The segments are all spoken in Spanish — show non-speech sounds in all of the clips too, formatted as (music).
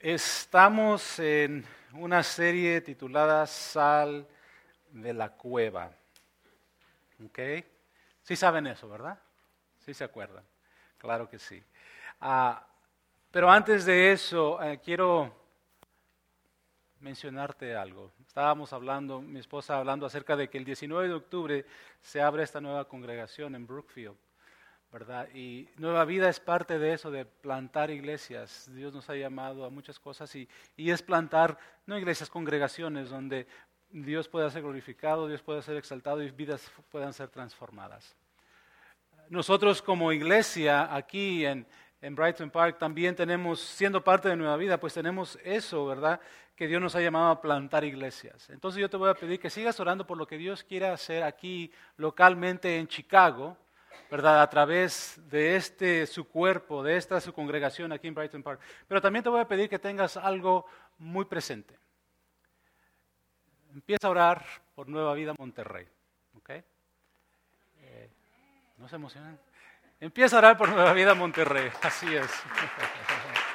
Estamos en una serie titulada Sal de la Cueva. ¿Ok? Sí saben eso, ¿verdad? Sí se acuerdan. Claro que sí. Ah, pero antes de eso, eh, quiero mencionarte algo. Estábamos hablando, mi esposa hablando acerca de que el 19 de octubre se abre esta nueva congregación en Brookfield. ¿Verdad? Y Nueva Vida es parte de eso, de plantar iglesias. Dios nos ha llamado a muchas cosas y, y es plantar, no iglesias, congregaciones donde Dios pueda ser glorificado, Dios pueda ser exaltado y vidas puedan ser transformadas. Nosotros como iglesia aquí en, en Brighton Park también tenemos, siendo parte de Nueva Vida, pues tenemos eso, ¿verdad? Que Dios nos ha llamado a plantar iglesias. Entonces yo te voy a pedir que sigas orando por lo que Dios quiera hacer aquí localmente en Chicago, ¿verdad? A través de este su cuerpo, de esta su congregación aquí en Brighton Park. Pero también te voy a pedir que tengas algo muy presente. Empieza a orar por Nueva Vida Monterrey. ¿ok? Eh, ¿No se emocionan? Empieza a orar por Nueva Vida Monterrey. Así es. (laughs)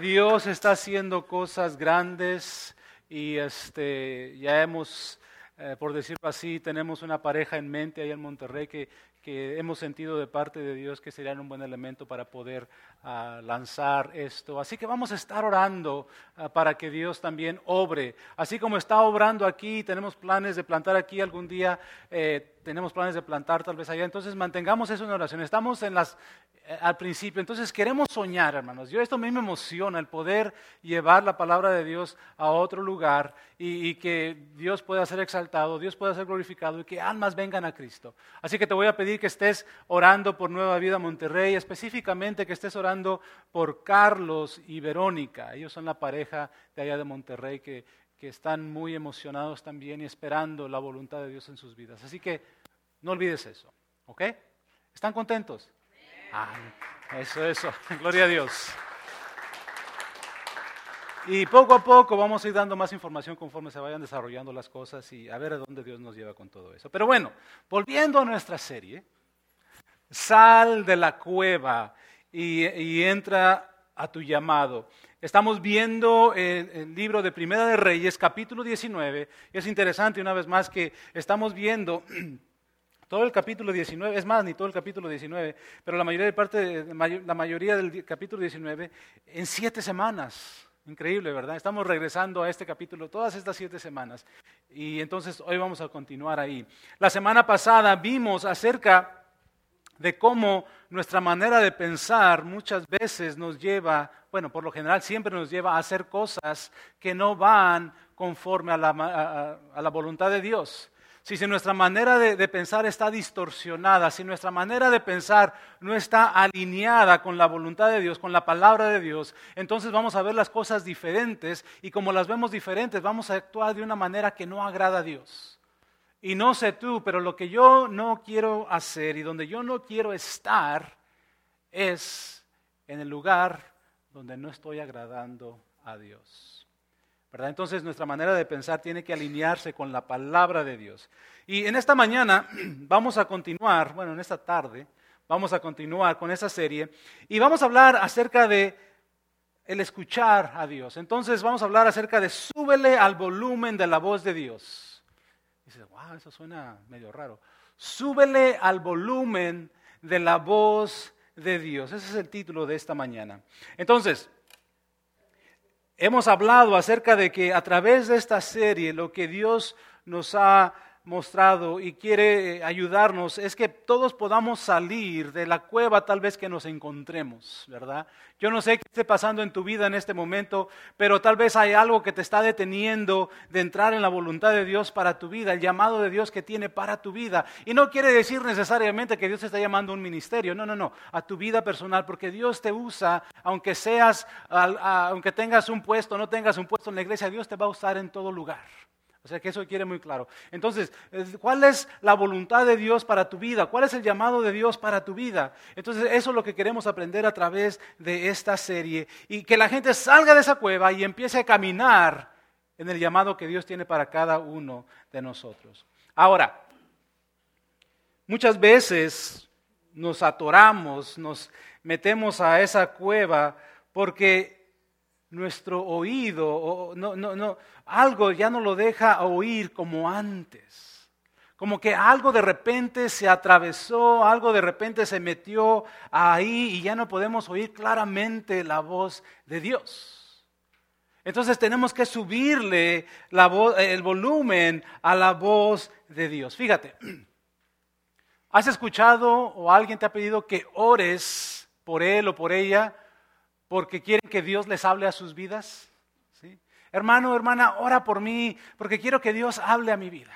Dios está haciendo cosas grandes y este, ya hemos eh, por decirlo así, tenemos una pareja en mente ahí en Monterrey que, que hemos sentido de parte de Dios que serían un buen elemento para poder ah, lanzar esto. Así que vamos a estar orando ah, para que Dios también obre. Así como está obrando aquí, tenemos planes de plantar aquí algún día, eh, tenemos planes de plantar tal vez allá. Entonces mantengamos eso en oración. Estamos en las, eh, al principio. Entonces queremos soñar, hermanos. Yo esto a mí me emociona, el poder llevar la palabra de Dios a otro lugar y, y, que Dios pueda ser exaltado, Dios pueda ser glorificado y que almas vengan a Cristo. Así que te voy a pedir que estés orando por Nueva Vida Monterrey, específicamente que estés orando por Carlos y Verónica. Ellos son la pareja de allá de Monterrey que, que están muy emocionados también y esperando la voluntad de Dios en sus vidas. Así que no olvides eso. ¿Ok? ¿Están contentos? eso, eso. (laughs) Gloria a Dios. Y poco a poco vamos a ir dando más información conforme se vayan desarrollando las cosas y a ver a dónde Dios nos lleva con todo eso. Pero bueno, volviendo a nuestra serie, sal de la cueva y, entra a tu llamado. Estamos viendo el, libro de Primera de Reyes, capítulo 19. Y es interesante una vez más que estamos viendo (clears throat) todo el capítulo 19, es más, ni todo el capítulo 19, pero la mayoría, de parte, la mayoría del capítulo 19 en siete semanas. Increíble, ¿verdad? Estamos regresando a este capítulo todas estas siete semanas. Y entonces hoy vamos a continuar ahí. La semana pasada vimos acerca de cómo nuestra manera de pensar muchas veces nos lleva, bueno, por lo general siempre nos lleva a hacer cosas que no van conforme a la, a, a la voluntad de Dios si, nuestra manera de, pensar está distorsionada, si nuestra manera de pensar no está alineada con la voluntad de Dios, con la palabra de Dios, entonces vamos a ver las cosas diferentes y como las vemos diferentes, vamos a actuar de una manera que no agrada a Dios. Y no sé tú, pero lo que yo no quiero hacer y donde yo no quiero estar es en el lugar donde no estoy agradando a Dios. Entonces nuestra manera de pensar tiene que alinearse con la palabra de Dios. Y en esta mañana (clears throat) vamos a continuar, bueno, en esta tarde vamos a continuar con esa serie y vamos a hablar acerca de el escuchar a Dios. Entonces vamos a hablar acerca de súbele al volumen de la voz de Dios. Dice, wow, eso suena medio raro. Súbele al volumen de la voz de Dios. Ese es el título de esta mañana. Entonces, Hemos hablado acerca de que a través de esta serie lo que Dios nos ha mostrado y quiere eh, ayudarnos es que todos podamos salir de la cueva tal vez que nos encontremos, ¿verdad? Yo no sé qué esté pasando en tu vida en este momento, pero tal vez hay algo que te está deteniendo de entrar en la voluntad de Dios para tu vida, el llamado de Dios que tiene para tu vida. Y no quiere decir necesariamente que Dios te está llamando a un ministerio, no, no, no, a tu vida personal, porque Dios te usa, aunque seas, aunque tengas un puesto, no tengas un puesto en la iglesia, Dios te va a usar en todo lugar. O sea que eso quiere muy claro. Entonces, ¿cuál es la voluntad de Dios para tu vida? ¿Cuál es el llamado de Dios para tu vida? Entonces, eso es lo que queremos aprender a través de esta serie. Y que la gente salga de esa cueva y empiece a caminar en el llamado que Dios tiene para cada uno de nosotros. Ahora, muchas veces nos atoramos, nos metemos a esa cueva porque nuestro oído, no, no, no, algo ya no lo deja oír como antes. Como que algo de repente se atravesó, algo de repente se metió ahí y ya no podemos oír claramente la voz de Dios. Entonces tenemos que subirle la el volumen a la voz de Dios. Fíjate, ¿has escuchado o alguien te ha pedido que ores por él o por ella porque quieren que Dios les hable a sus vidas? ¿Sí? Hermano, hermana, ora por mí porque quiero que Dios hable a mi vida.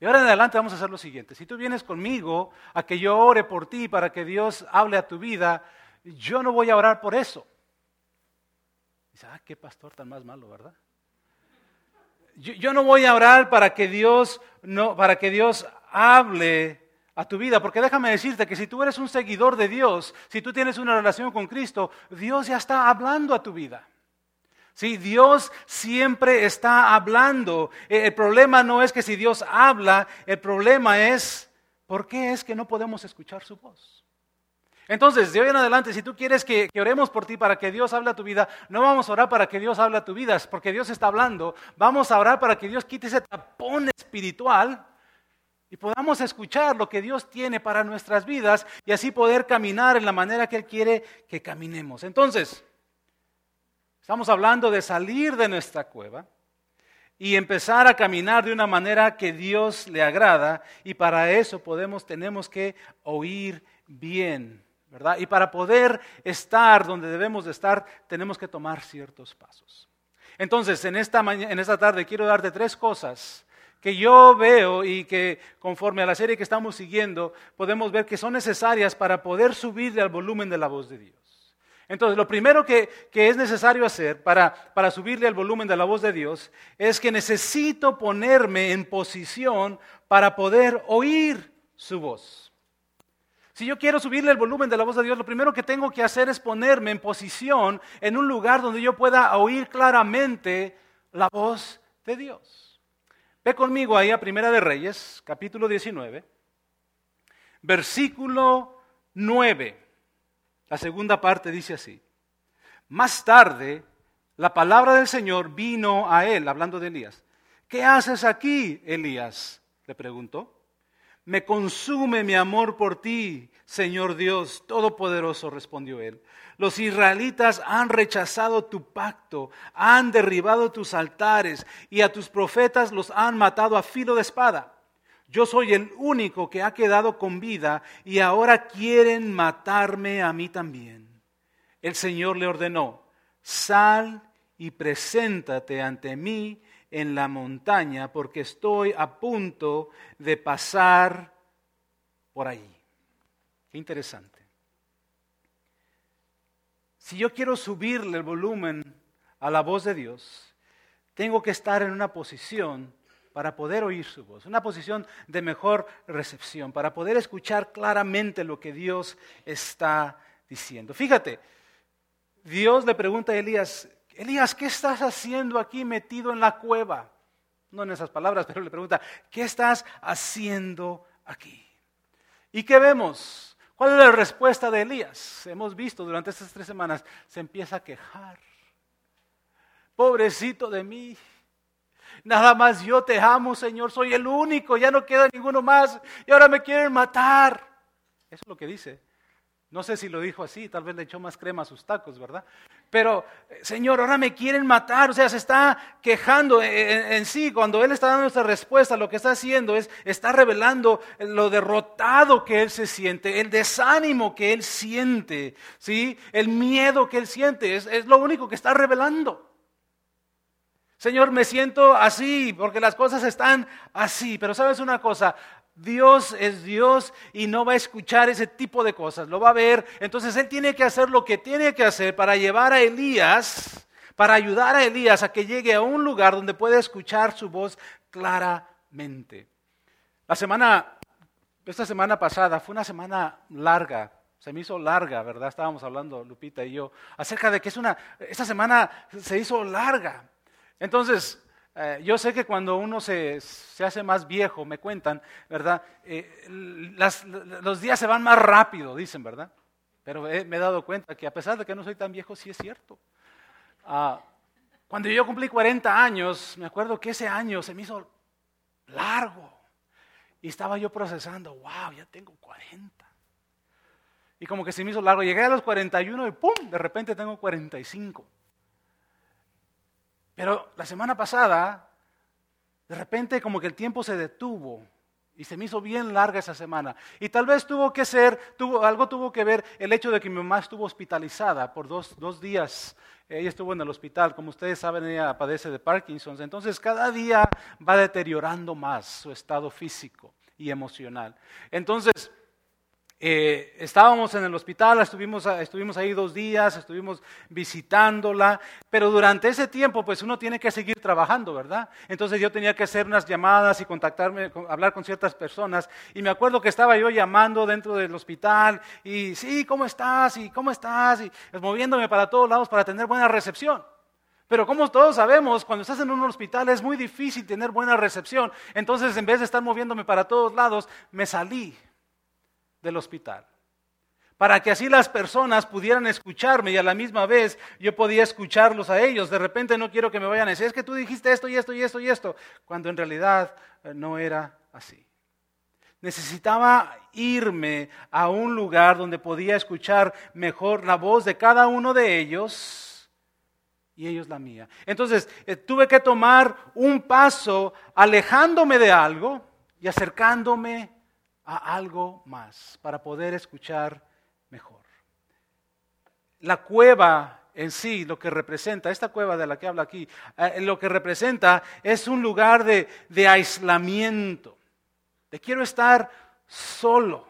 Y ahora en adelante vamos a hacer lo siguiente. Si tú vienes conmigo a que yo ore por ti para que Dios hable a tu vida, yo no voy a orar por eso. Dice, ah, qué pastor tan más malo, ¿verdad? Yo, no voy a orar para que Dios no, para que Dios hable a tu vida, porque déjame decirte que si tú eres un seguidor de Dios, si tú tienes una relación con Cristo, Dios ya está hablando a tu vida. Sí, Dios siempre está hablando. Eh, el problema no es que si Dios habla, el problema es por qué es que no podemos escuchar su voz. Entonces, de hoy en adelante, si tú quieres que, oremos por ti para que Dios hable a tu vida, no vamos a orar para que Dios hable a tu vida, porque Dios está hablando. Vamos a orar para que Dios quite ese tapón espiritual y podamos escuchar lo que Dios tiene para nuestras vidas y así poder caminar en la manera que Él quiere que caminemos. Entonces, Estamos hablando de salir de nuestra cueva y empezar a caminar de una manera que Dios le agrada y para eso podemos tenemos que oír bien, ¿verdad? Y para poder estar donde debemos de estar tenemos que tomar ciertos pasos. Entonces, en esta en esta tarde quiero darte tres cosas que yo veo y que conforme a la serie que estamos siguiendo podemos ver que son necesarias para poder subirle al volumen de la voz de Dios. Entonces, lo primero que, es necesario hacer para, para subirle el volumen de la voz de Dios es que necesito ponerme en posición para poder oír su voz. Si yo quiero subirle el volumen de la voz de Dios, lo primero que tengo que hacer es ponerme en posición en un lugar donde yo pueda oír claramente la voz de Dios. Ve conmigo ahí a Primera de Reyes, capítulo 19, versículo 9. La segunda parte dice así. Más tarde, la palabra del Señor vino a él, hablando de Elías. ¿Qué haces aquí, Elías? le preguntó. Me consume mi amor por ti, Señor Dios Todopoderoso, respondió él. Los israelitas han rechazado tu pacto, han derribado tus altares y a tus profetas los han matado a filo de espada. Yo soy el único que ha quedado con vida y ahora quieren matarme a mí también. El Señor le ordenó, sal y preséntate ante mí en la montaña porque estoy a punto de pasar por ahí. Qué interesante. Si yo quiero subirle el volumen a la voz de Dios, tengo que estar en una posición para poder oír su voz, una posición de mejor recepción, para poder escuchar claramente lo que Dios está diciendo. Fíjate, Dios le pregunta a Elías, Elías, ¿qué estás haciendo aquí metido en la cueva? No en esas palabras, (laughs) pero le pregunta, ¿qué estás haciendo aquí? ¿Y qué vemos? ¿Cuál es la respuesta de Elías? Hemos visto durante estas tres semanas, se empieza a quejar. Pobrecito de mí, Nada más yo te amo, Señor, soy el único, ya no queda ninguno más y ahora me quieren matar. Eso es lo que dice. No sé si lo dijo así, tal vez le echó más crema a sus tacos, ¿verdad? Pero, Señor, ahora me quieren matar. O sea, se está quejando en, sí. Cuando Él está dando esta respuesta, lo que está haciendo es, está revelando lo derrotado que Él se siente, el desánimo que Él siente, ¿sí? El miedo que Él siente. Es, es lo único que está revelando. Señor, me siento así porque las cosas están así. Pero sabes una cosa, Dios es Dios y no va a escuchar ese tipo de cosas, lo va a ver. Entonces Él tiene que hacer lo que tiene que hacer para llevar a Elías, para ayudar a Elías a que llegue a un lugar donde pueda escuchar su voz claramente. La semana, esta semana pasada fue una semana larga, se me hizo larga, ¿verdad? Estábamos hablando, Lupita y yo, acerca de que es una, esta semana se hizo larga. Entonces, eh, yo sé que cuando uno se, hace más viejo, me cuentan, ¿verdad? Eh, los días se van más rápido, dicen, ¿verdad? pero me he dado cuenta que a pesar de que no soy tan viejo, sí es cierto. Ah, cuando yo cumplí 40 años, me acuerdo que ese año se me hizo largo. Y estaba yo procesando, wow, ya tengo 40. Y como que se me hizo largo. Llegué a los 41 y ¡pum! De repente tengo 45. Pero la semana pasada, de repente como que el tiempo se detuvo y se me hizo bien larga esa semana. Y tal vez tuvo que ser, tuvo, algo tuvo que ver el hecho de que mi mamá estuvo hospitalizada por dos, dos días. Ella estuvo en el hospital, como ustedes saben, ella padece de Parkinson. Entonces cada día va deteriorando más su estado físico y emocional. Entonces, eh, estábamos en el hospital, estuvimos, estuvimos ahí dos días, estuvimos visitándola, pero durante ese tiempo pues uno tiene que seguir trabajando, ¿verdad? Entonces yo tenía que hacer unas llamadas y contactarme, hablar con ciertas personas y me acuerdo que estaba yo llamando dentro del hospital y sí, ¿cómo estás? Y ¿cómo estás? Y pues, moviéndome para todos lados para tener buena recepción. Pero como todos sabemos, cuando estás en un hospital es muy difícil tener buena recepción. Entonces, en vez de estar moviéndome para todos lados, me salí del hospital. Para que así las personas pudieran escucharme y a la misma vez yo podía escucharlos a ellos. De repente no quiero que me vayan a decir, es que tú dijiste esto y esto y esto y esto, cuando en realidad eh, no era así. Necesitaba irme a un lugar donde podía escuchar mejor la voz de cada uno de ellos y ellos la mía. Entonces eh, tuve que tomar un paso alejándome de algo y acercándome a algo más para poder escuchar mejor. La cueva en sí, lo que representa, esta cueva de la que habla aquí, eh, lo que representa es un lugar de, de aislamiento, de quiero estar solo.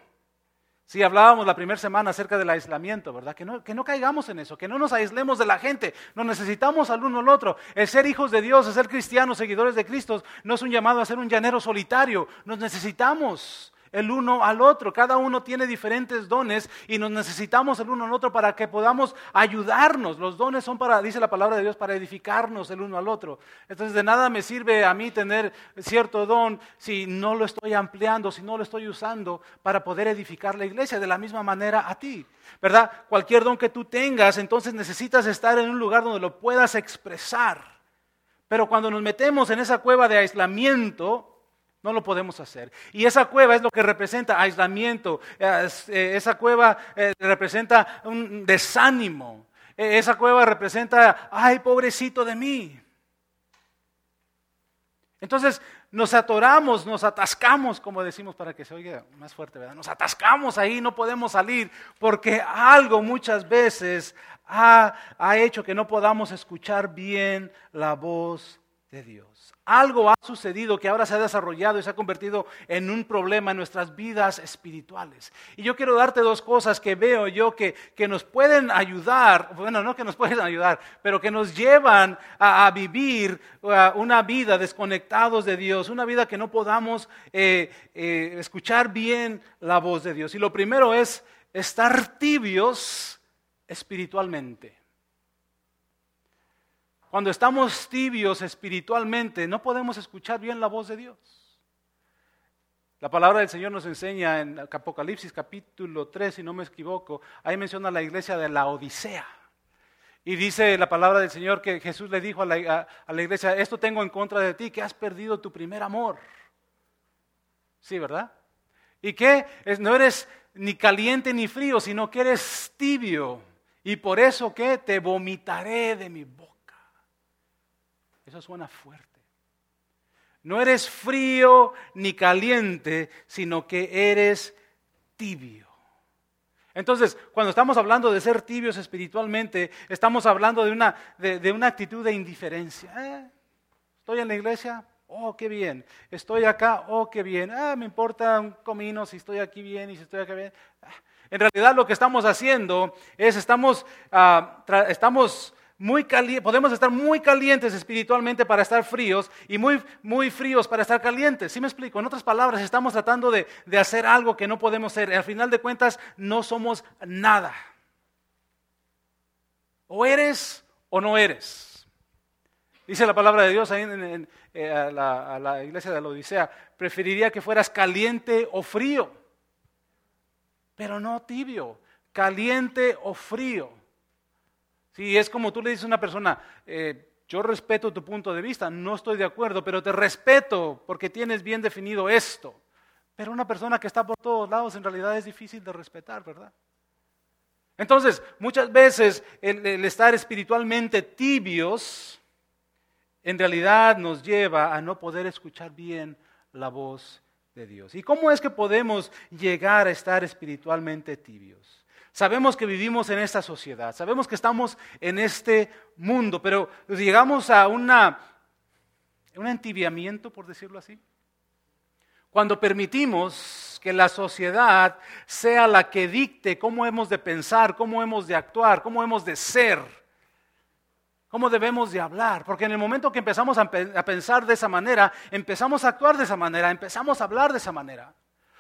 Si hablábamos la primera semana acerca del aislamiento, ¿verdad? Que no, que no caigamos en eso, que no nos aislemos de la gente, nos necesitamos al uno al otro. El ser hijos de Dios, el ser cristianos, seguidores de Cristo, no es un llamado a ser un llanero solitario, nos necesitamos el uno al otro. Cada uno tiene diferentes dones y nos necesitamos el uno al otro para que podamos ayudarnos. Los dones son para, dice la palabra de Dios, para edificarnos el uno al otro. Entonces de nada me sirve a mí tener cierto don si no lo estoy ampliando, si no lo estoy usando para poder edificar la iglesia de la misma manera a ti. ¿Verdad? Cualquier don que tú tengas, entonces necesitas estar en un lugar donde lo puedas expresar. Pero cuando nos metemos en esa cueva de aislamiento, no lo podemos hacer. Y esa cueva es lo que representa aislamiento. Eh, esa cueva eh, representa un desánimo. Eh, esa cueva representa, ay, pobrecito de mí. Entonces nos atoramos, nos atascamos, como decimos para que se oiga más fuerte, ¿verdad? Nos atascamos ahí, no podemos salir, porque algo muchas veces ha, ha hecho que no podamos escuchar bien la voz de Dios. Algo ha sucedido que ahora se ha desarrollado y se ha convertido en un problema en nuestras vidas espirituales. Y yo quiero darte dos cosas que veo yo que, nos pueden ayudar, bueno, no que nos (laughs) pueden ayudar, pero que nos llevan a, vivir una vida desconectados de Dios, una vida que no podamos eh, eh, escuchar bien la voz de Dios. Y lo primero es estar tibios espiritualmente. Cuando estamos tibios espiritualmente, no podemos escuchar bien la voz de Dios. La palabra del Señor nos enseña en Apocalipsis capítulo 3, si no me equivoco, ahí menciona la iglesia de la Odisea. Y dice la palabra del Señor que Jesús le dijo a la, iglesia, esto tengo en contra de ti, que has perdido tu primer amor. Sí, ¿verdad? Y que no eres ni caliente ni frío, sino que eres tibio. Y por eso que te vomitaré de mi boca. Eso suena fuerte. No eres frío ni caliente, sino que eres tibio. Entonces, cuando estamos hablando de ser tibios espiritualmente, estamos hablando de una, de, una actitud de indiferencia. Eh, estoy en la iglesia, oh, qué bien. Estoy acá, oh, qué bien. Ah, me importa un comino si estoy aquí bien y si estoy acá bien. Ah, en realidad lo que estamos haciendo es, estamos, ah, estamos muy podemos estar muy calientes espiritualmente para estar fríos y muy, muy fríos para estar calientes. ¿Sí me explico? En otras palabras, estamos tratando de, de hacer algo que no podemos hacer. Al final de cuentas, no somos nada. O eres o no eres. Dice la palabra de Dios ahí en, eh, la iglesia de la Odisea, preferiría que fueras caliente o frío, pero no tibio. caliente o frío. Si es como tú le dices a una persona, eh, yo respeto tu punto de vista, no estoy de acuerdo, pero te respeto porque tienes bien definido esto. Pero una persona que está por todos lados en realidad es difícil de respetar, ¿verdad? Entonces, muchas veces el estar espiritualmente tibios en realidad nos lleva a no poder escuchar bien la voz de Dios. ¿Y cómo es que podemos llegar a estar espiritualmente tibios? Sabemos que vivimos en esta sociedad, sabemos que estamos en este mundo, pero llegamos a una, un entibiamiento, por decirlo así. Cuando permitimos que la sociedad sea la que dicte cómo hemos de pensar, cómo hemos de actuar, cómo hemos de ser, cómo debemos de hablar. Porque en el momento que empezamos a, pensar de esa manera, empezamos a actuar de esa manera, empezamos a hablar de esa manera.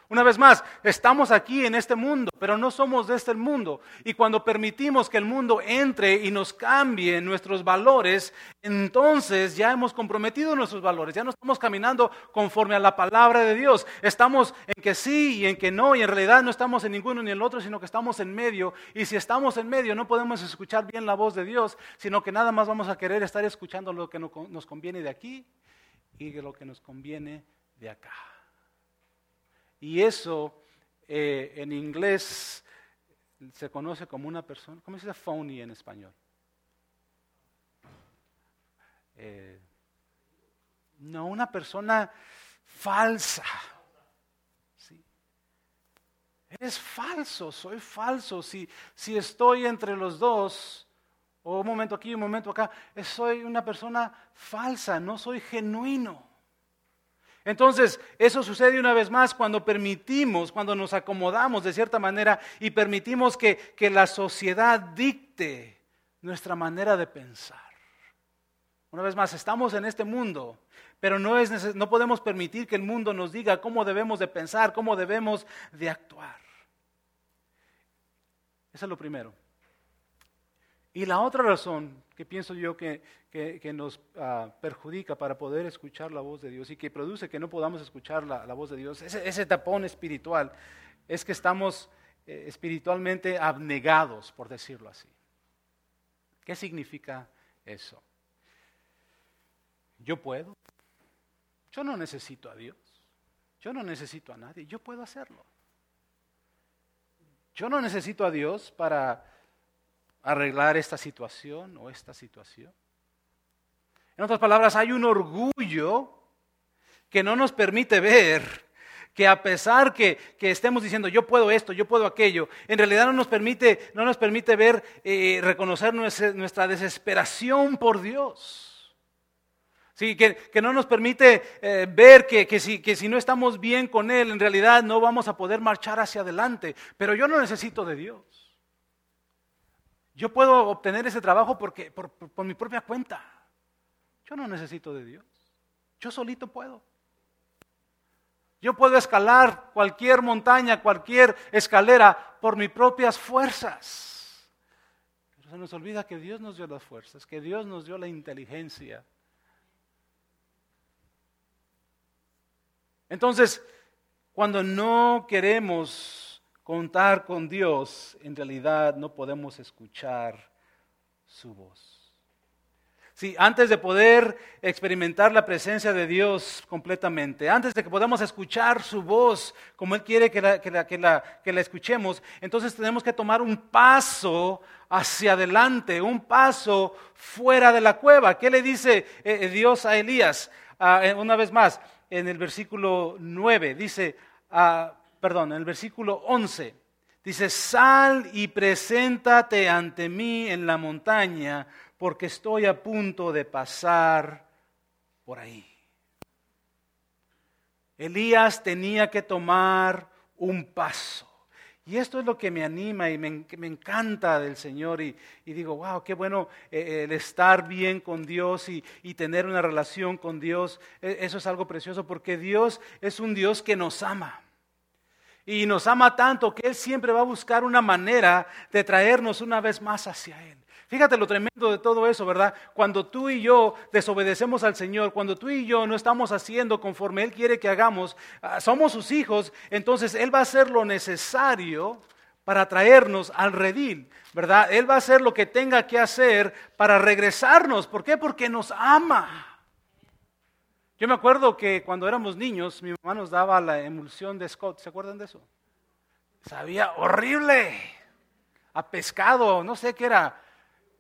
Una vez más, estamos aquí en este mundo, pero no somos de este mundo. Y cuando permitimos que el mundo entre y nos cambie nuestros valores, entonces ya hemos comprometido nuestros valores, ya no estamos caminando conforme a la palabra de Dios. Estamos en que sí y en que no, y en realidad no estamos en ninguno ni en el otro, sino que estamos en medio. Y si estamos en medio, no podemos escuchar bien la voz de Dios, sino que nada más vamos a querer estar escuchando lo que nos conviene de aquí y lo que nos conviene de acá. Y eso eh, en inglés se conoce como una persona, ¿cómo se dice phony en español? Eh, no, una persona falsa. ¿sí? Eres falso, soy falso. Si, si estoy entre los dos, o un momento aquí, un momento acá, soy una persona falsa, no soy genuino. Entonces, eso sucede una vez más cuando permitimos, cuando nos acomodamos de cierta manera y permitimos que, la sociedad dicte nuestra manera de pensar. Una vez más, estamos en este mundo, pero no, es no podemos permitir que el mundo nos diga cómo debemos de pensar, cómo debemos de actuar. Eso es lo primero. Y la otra razón que pienso yo que, nos ah, perjudica para poder escuchar la voz de Dios y que produce que no podamos escuchar la, voz de Dios, ese, tapón espiritual, es que estamos eh, espiritualmente abnegados, por decirlo así. ¿Qué significa eso? Yo puedo. Yo no necesito a Dios. Yo no necesito a nadie. Yo puedo hacerlo. Yo no necesito a Dios para arreglar esta situación o esta situación. En otras palabras, hay un orgullo que no nos permite ver que a pesar que, estemos diciendo yo puedo esto, yo puedo aquello, en realidad no nos permite, no nos permite ver, eh, reconocer nuestra, desesperación por Dios. Sí, que, no nos permite eh, ver que, que, si, que si no estamos bien con Él, en realidad no vamos a poder marchar hacia adelante. Pero yo no necesito de Dios. Yo puedo obtener ese trabajo porque, por, mi propia cuenta. Yo no necesito de Dios. Yo solito puedo. Yo puedo escalar cualquier montaña, cualquier escalera por mis propias fuerzas. Pero se nos olvida que Dios nos dio las fuerzas, que Dios nos dio la inteligencia. Entonces, cuando no queremos contar con Dios, en realidad no podemos escuchar su voz. Sí, antes de poder experimentar la presencia de Dios completamente, antes de que podamos escuchar su voz como Él quiere que la, que la, que la, escuchemos, entonces tenemos que tomar un paso hacia adelante, un paso fuera de la cueva. ¿Qué le dice eh, eh, Dios a Elías? Ah, eh, una vez más, en el versículo 9, dice, ah, perdón, en el versículo 11, dice, sal y preséntate ante mí en la montaña, porque estoy a punto de pasar por ahí. Elías tenía que tomar un paso. Y esto es lo que me anima y me, encanta del Señor. Y, digo, wow, qué bueno eh, el estar bien con Dios y, y, tener una relación con Dios. E, eso es algo precioso porque Dios es un Dios que nos ama. Y nos ama tanto que Él siempre va a buscar una manera de traernos una vez más hacia Él. Fíjate lo tremendo de todo eso, ¿verdad? Cuando tú y yo desobedecemos al Señor, cuando tú y yo no estamos haciendo conforme Él quiere que hagamos, ah, somos sus hijos, entonces Él va a hacer lo necesario para traernos al redil, ¿verdad? Él va a hacer lo que tenga que hacer para regresarnos. ¿Por qué? Porque nos ama. Yo me acuerdo que cuando éramos niños, mi mamá nos daba la emulsión de Scott. ¿Se acuerdan de eso? Sabía horrible. A pescado, no sé qué era.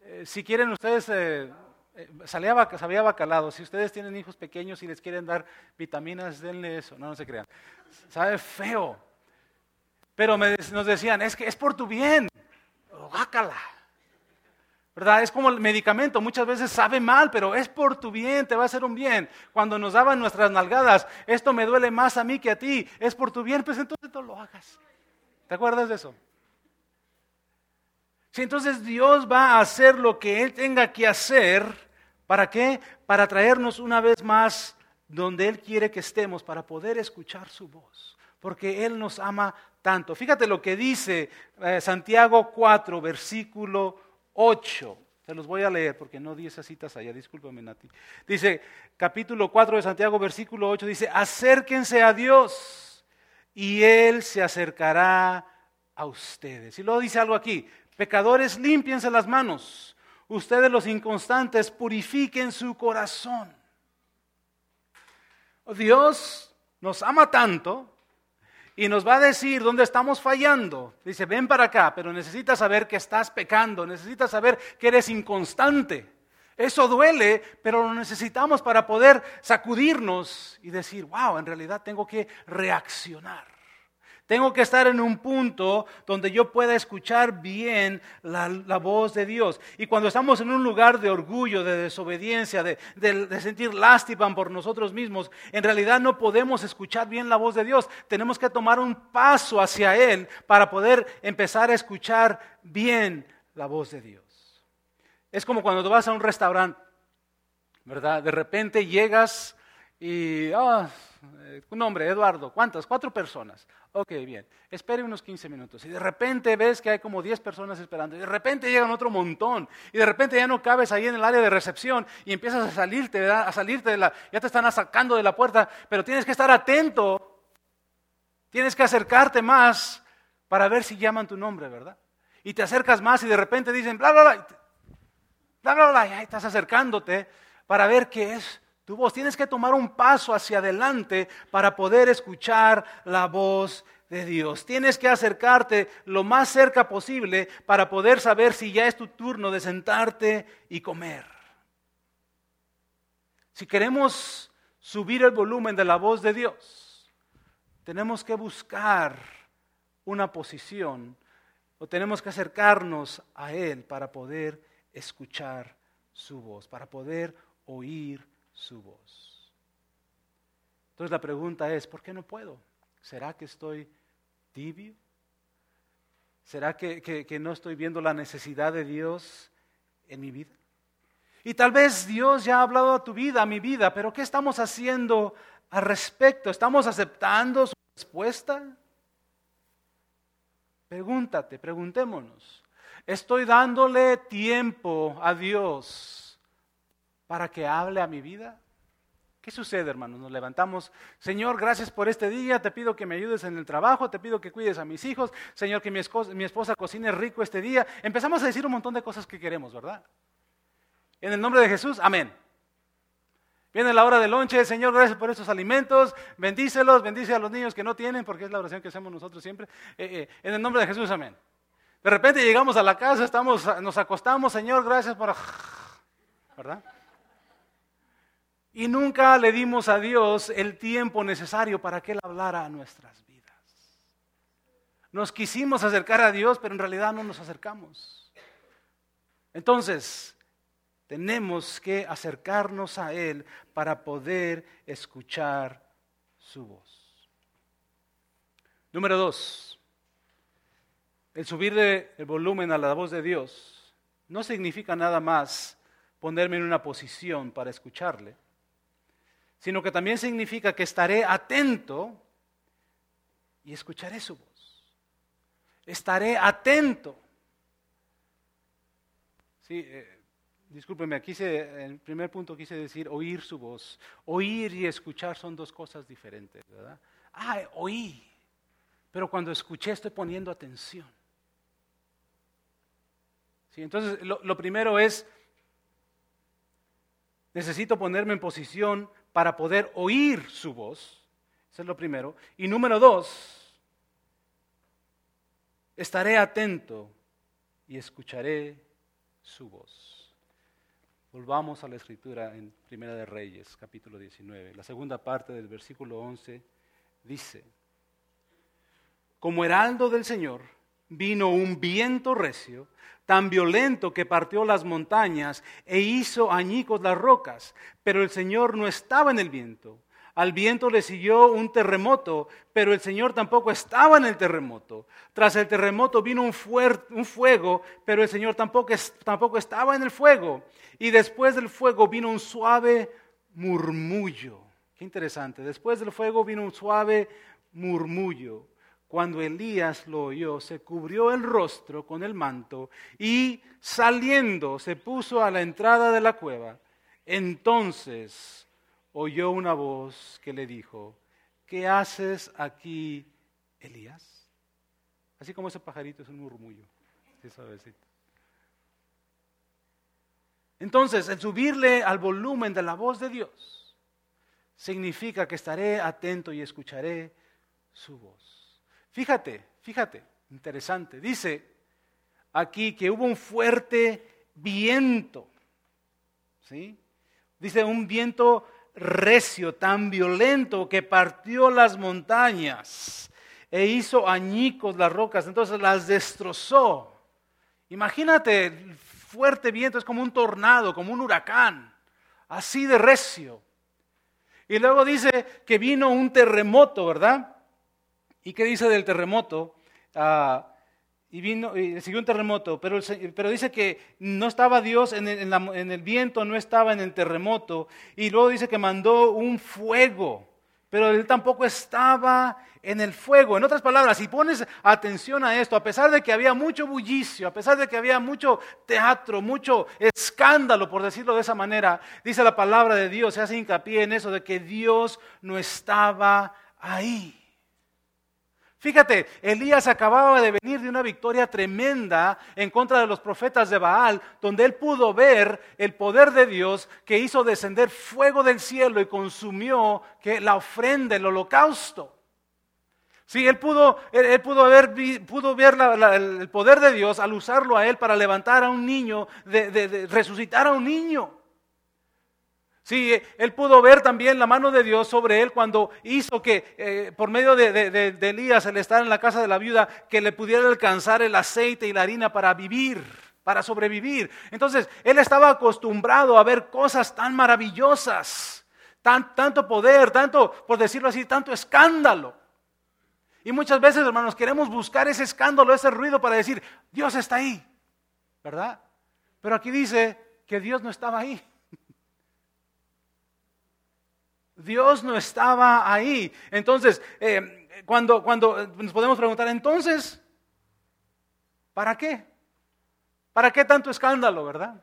Eh, si quieren ustedes, eh, eh, salía, sabía bacalado. Si ustedes tienen hijos pequeños y les quieren dar vitaminas, denle eso. No, no se crean. Sabe feo. Pero nos decían, es que es por tu bien. Bácala. ¿Verdad? Es como el medicamento, muchas veces sabe mal, pero es por tu bien, te va a hacer un bien. Cuando nos daban nuestras nalgadas, esto me duele más a mí que a ti, es por tu bien, pues entonces no lo hagas. ¿Te acuerdas de eso? Si entonces Dios va a hacer lo que Él tenga que hacer, ¿para qué? Para traernos una vez más donde Él quiere que estemos, para poder escuchar su voz, porque Él nos ama tanto. Fíjate lo que dice eh, Santiago 4, versículo 8. Se los voy a leer porque no di esas citas allá, discúlpame Nati. Dice, capítulo 4 de Santiago, versículo 8, dice, acérquense a Dios y Él se acercará a ustedes. Y luego dice algo aquí, pecadores, límpiense las manos. Ustedes los inconstantes, purifiquen su corazón. Dios nos ama tanto y nos va a decir dónde estamos fallando. Dice, ven para acá, pero necesitas saber que estás pecando, necesitas saber que eres inconstante. Eso duele, pero lo necesitamos para poder sacudirnos y decir, wow, en realidad tengo que reaccionar. Tengo que estar en un punto donde yo pueda escuchar bien la, voz de Dios. Y cuando estamos en un lugar de orgullo, de desobediencia, de, sentir lástima por nosotros mismos, en realidad no podemos escuchar bien la voz de Dios. Tenemos que tomar un paso hacia Él para poder empezar a escuchar bien la voz de Dios. Es como cuando tú vas a un restaurante, ¿verdad? De repente llegas y, ah, un nombre, Eduardo, ¿cuántas? Cuatro personas. Ok, bien. Espere unos 15 minutos. Y de repente ves que hay como 10 personas esperando. Y de repente llegan otro montón. Y de repente ya no cabes ahí en el área de recepción. Y empiezas a salirte, ¿verdad? A salirte de la. Ya te están sacando de la puerta. Pero tienes que estar atento. Tienes que acercarte más para ver si llaman tu nombre, ¿verdad? Y te acercas más y de repente dicen bla, bla, bla. Bla, bla, bla. Y ahí estás acercándote para ver qué es tu voz. Tienes que tomar un paso hacia adelante para poder escuchar la voz de Dios. Tienes que acercarte lo más cerca posible para poder saber si ya es tu turno de sentarte y comer. Si queremos subir el volumen de la voz de Dios, tenemos que buscar una posición o tenemos que acercarnos a Él para poder escuchar su voz, para poder oír su voz. Entonces la pregunta es, ¿por qué no puedo? ¿Será que estoy tibio? ¿Será que, no estoy viendo la necesidad de Dios en mi vida? Y tal vez Dios ya ha hablado a tu vida, a mi vida, pero ¿qué estamos haciendo al respecto? ¿Estamos aceptando su respuesta? Pregúntate, preguntémonos. ¿Estoy dándole tiempo a Dios para que hable a mi vida? ¿Qué sucede, hermanos? Nos levantamos, Señor, gracias por este día, te pido que me ayudes en el trabajo, te pido que cuides a mis hijos, Señor, que mi esposa, cocine rico este día. Empezamos a decir un montón de cosas que queremos, ¿verdad? En el nombre de Jesús, amén. Viene la hora del lonche, Señor, gracias por estos alimentos, bendícelos, bendice a los niños que no tienen, porque es la oración que hacemos nosotros siempre. Eh, eh, en el nombre de Jesús, amén. De repente llegamos a la casa, estamos, nos acostamos, Señor, gracias por... ¿Verdad? Y nunca le dimos a Dios el tiempo necesario para que Él hablara a nuestras vidas. Nos quisimos acercar a Dios, pero en realidad no nos acercamos. Entonces, tenemos que acercarnos a Él para poder escuchar su voz. Número dos, el subir el volumen a la voz de Dios no significa nada más ponerme en una posición para escucharle sino que también significa que estaré atento y escucharé su voz. Estaré atento. Sí, eh, discúlpeme, en el primer punto quise decir oír su voz. Oír y escuchar son dos cosas diferentes, ¿verdad? Ah, oí, pero cuando escuché estoy poniendo atención. ¿Sí? Entonces, lo, primero es, necesito ponerme en posición para poder oír su voz. Eso es lo primero. Y número dos, estaré atento y escucharé su voz. Volvamos a la escritura en Primera de Reyes, capítulo 19. La segunda parte del versículo 11 dice, como heraldo del Señor vino un viento recio, tan violento que partió las montañas e hizo añicos las rocas, pero el Señor no estaba en el viento. Al viento le siguió un terremoto, pero el Señor tampoco estaba en el terremoto. Tras el terremoto vino un, un fuego, pero el Señor tampoco, tampoco estaba en el fuego. Y después del fuego vino un suave murmullo. Qué interesante. Después del fuego vino un suave murmullo. Cuando Elías lo oyó, se cubrió el rostro con el manto y saliendo se puso a la entrada de la cueva. Entonces oyó una voz que le dijo, ¿qué haces aquí, Elías? Así como ese pajarito es un murmullo, Entonces, el subirle al volumen de la voz de Dios significa que estaré atento y escucharé su voz. Fíjate, fíjate, interesante. Dice aquí que hubo un fuerte viento. ¿Sí? Dice un viento recio, tan violento que partió las montañas e hizo añicos las rocas, entonces las destrozó. Imagínate, fuerte viento es como un tornado, como un huracán, así de recio. Y luego dice que vino un terremoto, ¿verdad? ¿Y qué dice del terremoto? Ah, y vino, y siguió un terremoto, pero, dice que no estaba Dios en el, en el, viento, no estaba en el terremoto, y luego dice que mandó un fuego, pero él tampoco estaba en el fuego. En otras palabras, si pones atención a esto, a pesar de que había mucho bullicio, a pesar de que había mucho teatro, mucho escándalo, por decirlo de esa manera, dice la palabra de Dios, se hace hincapié en eso de que Dios no estaba ahí. Fíjate, Elías acababa de venir de una victoria tremenda en contra de los profetas de Baal, donde él pudo ver el poder de Dios que hizo descender fuego del cielo y consumió que la ofrenda, el holocausto. Sí, él pudo, él, pudo, ver, pudo ver el poder de Dios al usarlo a él para levantar a un niño, de resucitar a un niño. Sí, él pudo ver también la mano de Dios sobre él cuando hizo que eh, por medio de, Elías, el estar en la casa de la viuda, que le pudiera alcanzar el aceite y la harina para vivir, para sobrevivir. Entonces, él estaba acostumbrado a ver cosas tan maravillosas, tanto poder, tanto, por decirlo así, tanto escándalo. Y muchas veces, hermanos, queremos buscar ese escándalo, ese ruido para decir, Dios está ahí, ¿verdad? Pero aquí dice que Dios no estaba ahí. Dios no estaba ahí. Entonces, eh, cuando, cuando nos podemos preguntar, entonces, ¿para qué? ¿Para qué tanto escándalo, verdad?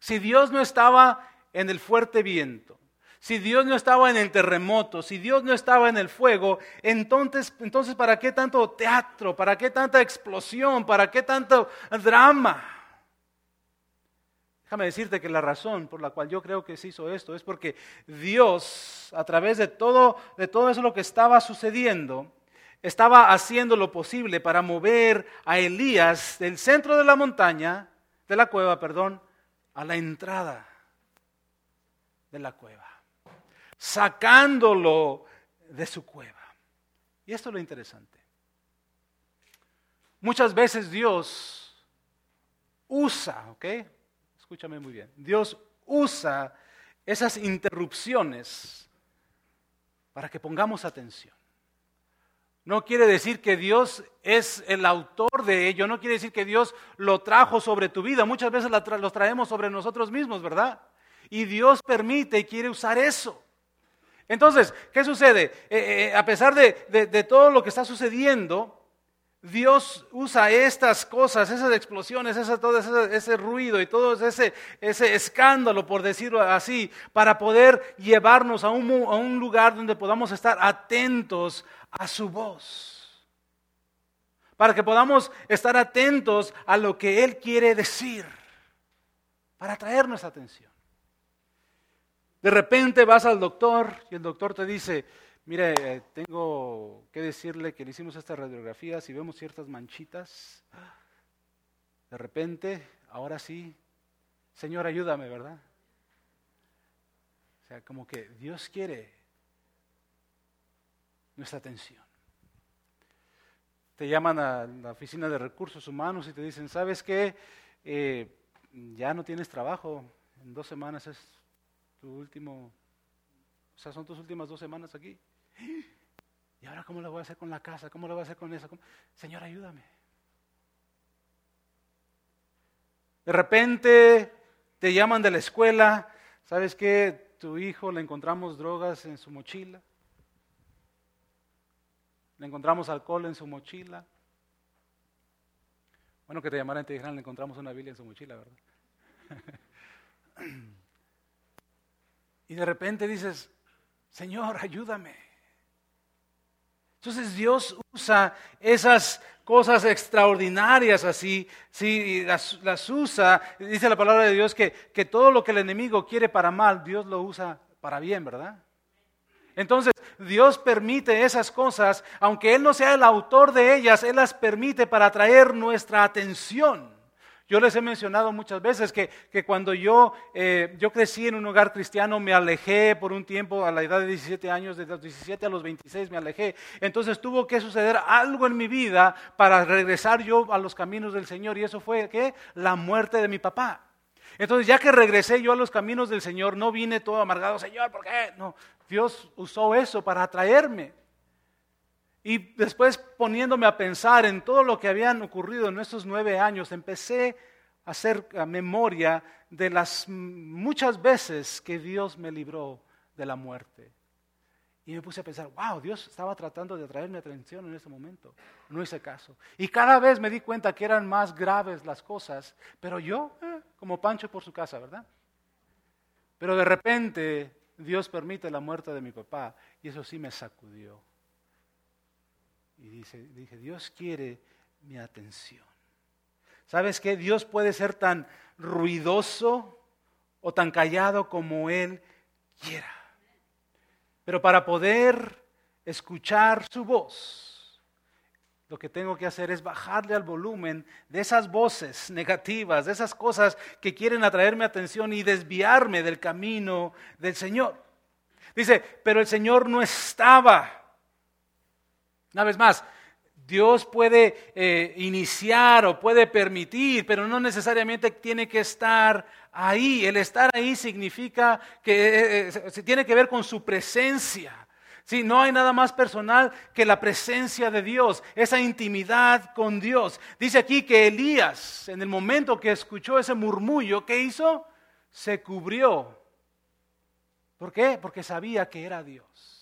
Si Dios no estaba en el fuerte viento, si Dios no estaba en el terremoto, si Dios no estaba en el fuego, entonces, entonces ¿para qué tanto teatro? ¿Para qué tanta explosión? ¿Para qué tanto drama? Déjame decirte que la razón por la cual yo creo que se hizo esto es porque Dios, a través de todo, de todo eso lo que estaba sucediendo, estaba haciendo lo posible para mover a Elías del centro de la montaña, de la cueva, perdón, a la entrada de la cueva, sacándolo de su cueva. Y esto es lo interesante. Muchas veces Dios usa, ¿ok? Escúchame muy bien, Dios usa esas interrupciones para que pongamos atención. No quiere decir que Dios es el autor de ello, no quiere decir que Dios lo trajo sobre tu vida. Muchas veces los traemos sobre nosotros mismos, ¿verdad? Y Dios permite y quiere usar eso. Entonces, ¿qué sucede? Eh, eh, a pesar de todo lo que está sucediendo, Dios usa estas cosas, esas explosiones, todo ese, ruido y todo ese, ese, escándalo, por decirlo así, para poder llevarnos a un, a un lugar donde podamos estar atentos a su voz. para que podamos estar atentos a lo que Él quiere decir, para atraer nuestra atención. De repente vas al doctor y el doctor te dice, mire, eh, tengo que decirle que le hicimos estas radiografías y vemos ciertas manchitas. De repente, ahora sí, Señor, ayúdame, ¿verdad? O sea, como que Dios quiere nuestra atención. Te llaman a la oficina de recursos humanos y te dicen, ¿sabes qué? Eh, ya no tienes trabajo, en dos semanas es tu último, o sea, son tus últimas dos semanas aquí. ¿Y ahora cómo lo voy a hacer con la casa? ¿Cómo lo voy a hacer con eso? Señor, ayúdame. De repente te llaman de la escuela, ¿sabes qué? Tu hijo le encontramos drogas en su mochila. Le encontramos alcohol en su mochila. Bueno, que te llamaran y te dijeran, le encontramos una Biblia en su mochila, ¿verdad? (laughs) y de repente dices, Señor, ayúdame. Entonces Dios usa esas cosas extraordinarias así, sí, las, las, usa, dice la palabra de Dios que, que todo lo que el enemigo quiere para mal, Dios lo usa para bien, ¿verdad? Entonces, Dios permite esas cosas, aunque Él no sea el autor de ellas, Él las permite para atraer nuestra atención. Yo les he mencionado muchas veces que, cuando yo, eh, yo crecí en un hogar cristiano, me alejé por un tiempo, a la edad de 17 años, de los 17 a los 26 me alejé. Entonces tuvo que suceder algo en mi vida para regresar yo a los caminos del Señor. Y eso fue, ¿qué? La muerte de mi papá. Entonces, ya que regresé yo a los caminos del Señor, no vine todo amargado, Señor, ¿por qué? No, Dios usó eso para atraerme. Y después poniéndome a pensar en todo lo que habían ocurrido en estos nueve años, empecé a hacer memoria de las muchas veces que Dios me libró de la muerte. Y me puse a pensar, wow, Dios estaba tratando de atraer mi atención en ese momento. No hice caso. Y cada vez me di cuenta que eran más graves las cosas, pero yo, eh, como Pancho por su casa, ¿verdad? Pero de repente Dios permite la muerte de mi papá y eso sí me sacudió. Y dice, dije, Dios quiere mi atención. ¿Sabes qué? Dios puede ser tan ruidoso o tan callado como Él quiera. Pero para poder escuchar su voz, lo que tengo que hacer es bajarle al volumen de esas voces negativas, de esas cosas que quieren atraerme atención y desviarme del camino del Señor. Dice, pero el Señor no estaba una vez más, Dios puede eh, iniciar o puede permitir, pero no necesariamente tiene que estar ahí. El estar ahí significa que eh, eh, tiene que ver con su presencia. Sí, no hay nada más personal que la presencia de Dios, esa intimidad con Dios. Dice aquí que Elías, en el momento que escuchó ese murmullo, ¿qué hizo? Se cubrió. ¿Por qué? Porque sabía que era Dios.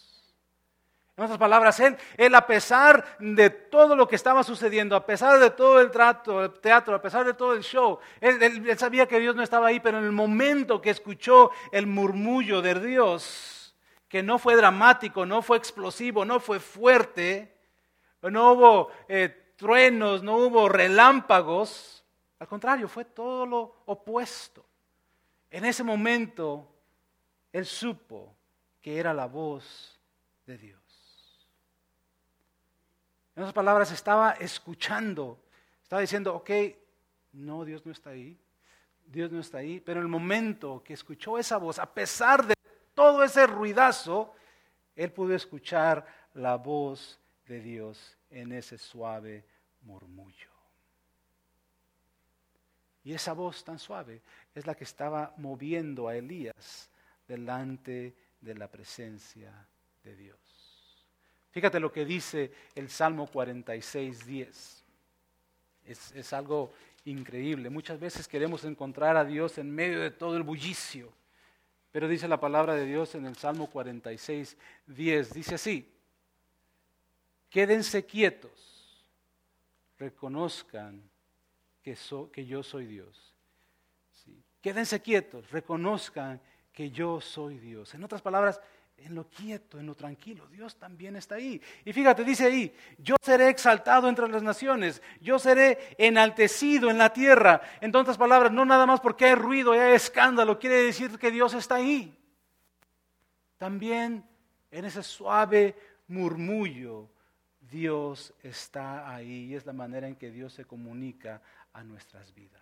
En otras palabras, él, él a pesar de todo lo que estaba sucediendo, a pesar de todo el trato, el teatro, a pesar de todo el show, él, sabía que Dios no estaba ahí, pero en el momento que escuchó el murmullo de Dios, que no fue dramático, no fue explosivo, no fue fuerte, no hubo eh, truenos, no hubo relámpagos, al contrario, fue todo lo opuesto. En ese momento, él supo que era la voz de Dios. En otras palabras, estaba escuchando, estaba diciendo, ok, no, Dios no está ahí, Dios no está ahí, pero en el momento que escuchó esa voz, a pesar de todo ese ruidazo, él pudo escuchar la voz de Dios en ese suave murmullo. Y esa voz tan suave es la que estaba moviendo a Elías delante de la presencia de Dios. Fíjate lo que dice el Salmo 46, 10. Es, es algo increíble. Muchas veces queremos encontrar a Dios en medio de todo el bullicio. Pero dice la palabra de Dios en el Salmo 46, 10. Dice así, quédense quietos, reconozcan que, que yo soy Dios. Quédense quietos, reconozcan que yo soy Dios. En otras palabras, en lo quieto, en lo tranquilo. Dios también está ahí. Y fíjate, dice ahí, yo seré exaltado entre las naciones, yo seré enaltecido en la tierra. En otras palabras, no nada más porque hay ruido hay escándalo, quiere decir que Dios está ahí. También en ese suave murmullo, Dios está ahí y es la manera en que Dios se comunica a nuestras vidas.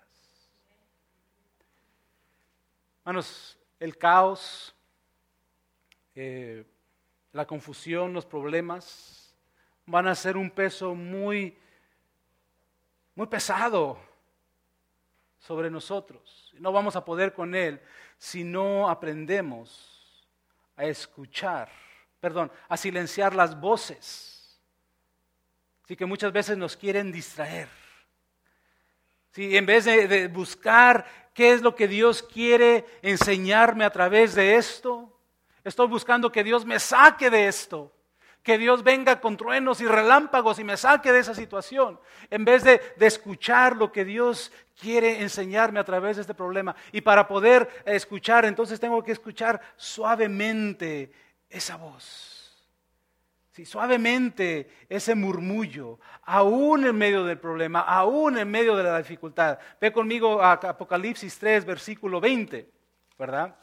Hermanos, el caos, eh, la confusión, los problemas van a ser un peso muy, muy pesado sobre nosotros. No vamos a poder con él si no aprendemos a escuchar, perdón, a silenciar las voces. Así que muchas veces nos quieren distraer. Si en vez de buscar qué es lo que Dios quiere enseñarme a través de esto, Estoy buscando que Dios me saque de esto. Que Dios venga con truenos y relámpagos y me saque de esa situación. En vez de, escuchar lo que Dios quiere enseñarme a través de este problema. Y para poder escuchar, entonces tengo que escuchar suavemente esa voz. Sí, suavemente ese murmullo, aún en medio del problema, aún en medio de la dificultad. Ve conmigo a Apocalipsis 3, versículo 20, ¿verdad?